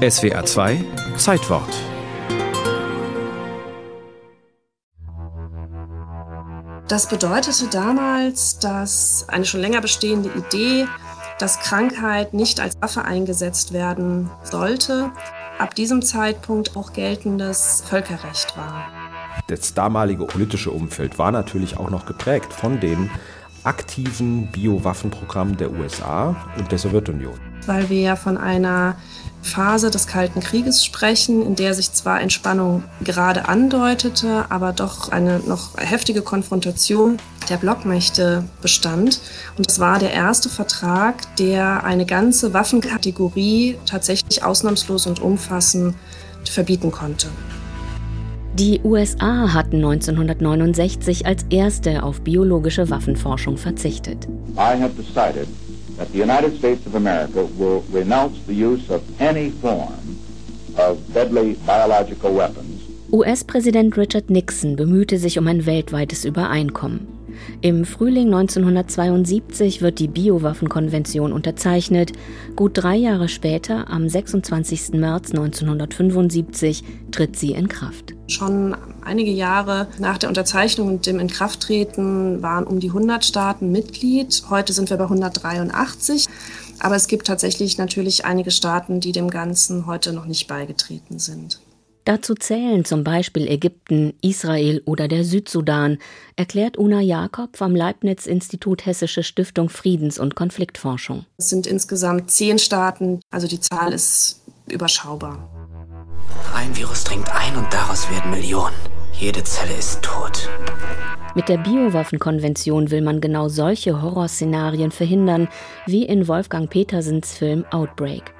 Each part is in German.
SWR 2 Zeitwort Das bedeutete damals, dass eine schon länger bestehende Idee, dass Krankheit nicht als Waffe eingesetzt werden sollte, ab diesem Zeitpunkt auch geltendes Völkerrecht war. Das damalige politische Umfeld war natürlich auch noch geprägt von den aktiven Biowaffenprogrammen der USA und der Sowjetunion. Weil wir ja von einer Phase des Kalten Krieges sprechen, in der sich zwar Entspannung gerade andeutete, aber doch eine noch heftige Konfrontation der Blockmächte bestand. Und es war der erste Vertrag, der eine ganze Waffenkategorie tatsächlich ausnahmslos und umfassend verbieten konnte. Die USA hatten 1969 als erste auf biologische Waffenforschung verzichtet. I have decided that the United States of America will renounce the use of any form of deadly biological weapons. US-Präsident Richard Nixon bemühte sich um ein weltweites Übereinkommen. Im Frühling 1972 wird die Biowaffenkonvention unterzeichnet. Gut drei Jahre später, am 26. März 1975, tritt sie in Kraft. Schon einige Jahre nach der Unterzeichnung und dem Inkrafttreten waren um die 100 Staaten Mitglied. Heute sind wir bei 183. Aber es gibt tatsächlich natürlich einige Staaten, die dem Ganzen heute noch nicht beigetreten sind. Dazu zählen zum Beispiel Ägypten, Israel oder der Südsudan, erklärt Una Jakob vom Leibniz-Institut Hessische Stiftung Friedens- und Konfliktforschung. Es sind insgesamt zehn Staaten, also die Zahl ist überschaubar. Ein Virus dringt ein und daraus werden Millionen. Jede Zelle ist tot. Mit der Biowaffenkonvention will man genau solche Horrorszenarien verhindern, wie in Wolfgang Petersens Film Outbreak.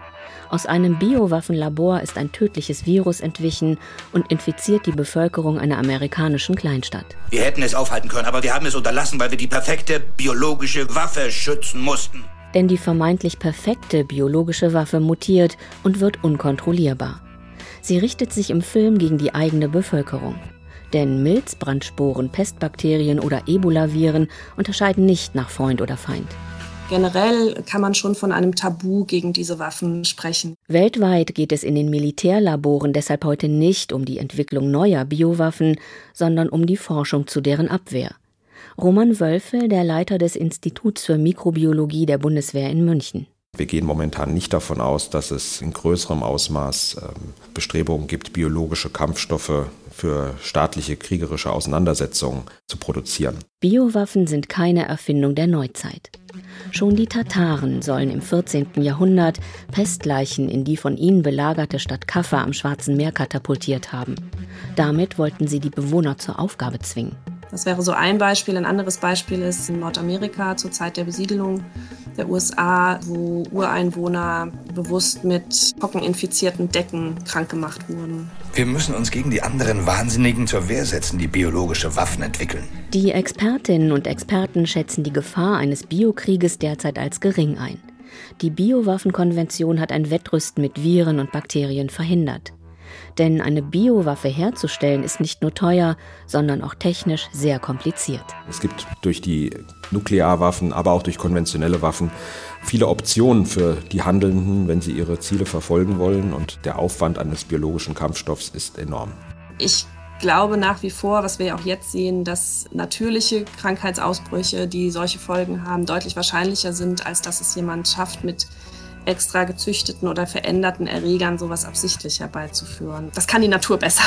Aus einem Biowaffenlabor ist ein tödliches Virus entwichen und infiziert die Bevölkerung einer amerikanischen Kleinstadt. Wir hätten es aufhalten können, aber wir haben es unterlassen, weil wir die perfekte biologische Waffe schützen mussten. Denn die vermeintlich perfekte biologische Waffe mutiert und wird unkontrollierbar. Sie richtet sich im Film gegen die eigene Bevölkerung. Denn Milzbrandsporen, Pestbakterien oder Ebola-Viren unterscheiden nicht nach Freund oder Feind. Generell kann man schon von einem Tabu gegen diese Waffen sprechen. Weltweit geht es in den Militärlaboren deshalb heute nicht um die Entwicklung neuer Biowaffen, sondern um die Forschung zu deren Abwehr. Roman Wölfel, der Leiter des Instituts für Mikrobiologie der Bundeswehr in München. Wir gehen momentan nicht davon aus, dass es in größerem Ausmaß ähm, Bestrebungen gibt, biologische Kampfstoffe für staatliche kriegerische Auseinandersetzungen zu produzieren. Biowaffen sind keine Erfindung der Neuzeit. Schon die Tataren sollen im 14. Jahrhundert Pestleichen in die von ihnen belagerte Stadt Kaffa am Schwarzen Meer katapultiert haben. Damit wollten sie die Bewohner zur Aufgabe zwingen. Das wäre so ein Beispiel. Ein anderes Beispiel ist in Nordamerika zur Zeit der Besiedelung der USA, wo Ureinwohner bewusst mit pockeninfizierten Decken krank gemacht wurden. Wir müssen uns gegen die anderen Wahnsinnigen zur Wehr setzen, die biologische Waffen entwickeln. Die Expertinnen und Experten schätzen die Gefahr eines Biokrieges derzeit als gering ein. Die Biowaffenkonvention hat ein Wettrüsten mit Viren und Bakterien verhindert. Denn eine Biowaffe herzustellen ist nicht nur teuer, sondern auch technisch sehr kompliziert. Es gibt durch die Nuklearwaffen, aber auch durch konventionelle Waffen viele Optionen für die Handelnden, wenn sie ihre Ziele verfolgen wollen. Und der Aufwand eines biologischen Kampfstoffs ist enorm. Ich glaube nach wie vor, was wir auch jetzt sehen, dass natürliche Krankheitsausbrüche, die solche Folgen haben, deutlich wahrscheinlicher sind, als dass es jemand schafft, mit extra gezüchteten oder veränderten Erregern sowas absichtlich herbeizuführen. Das kann die Natur besser.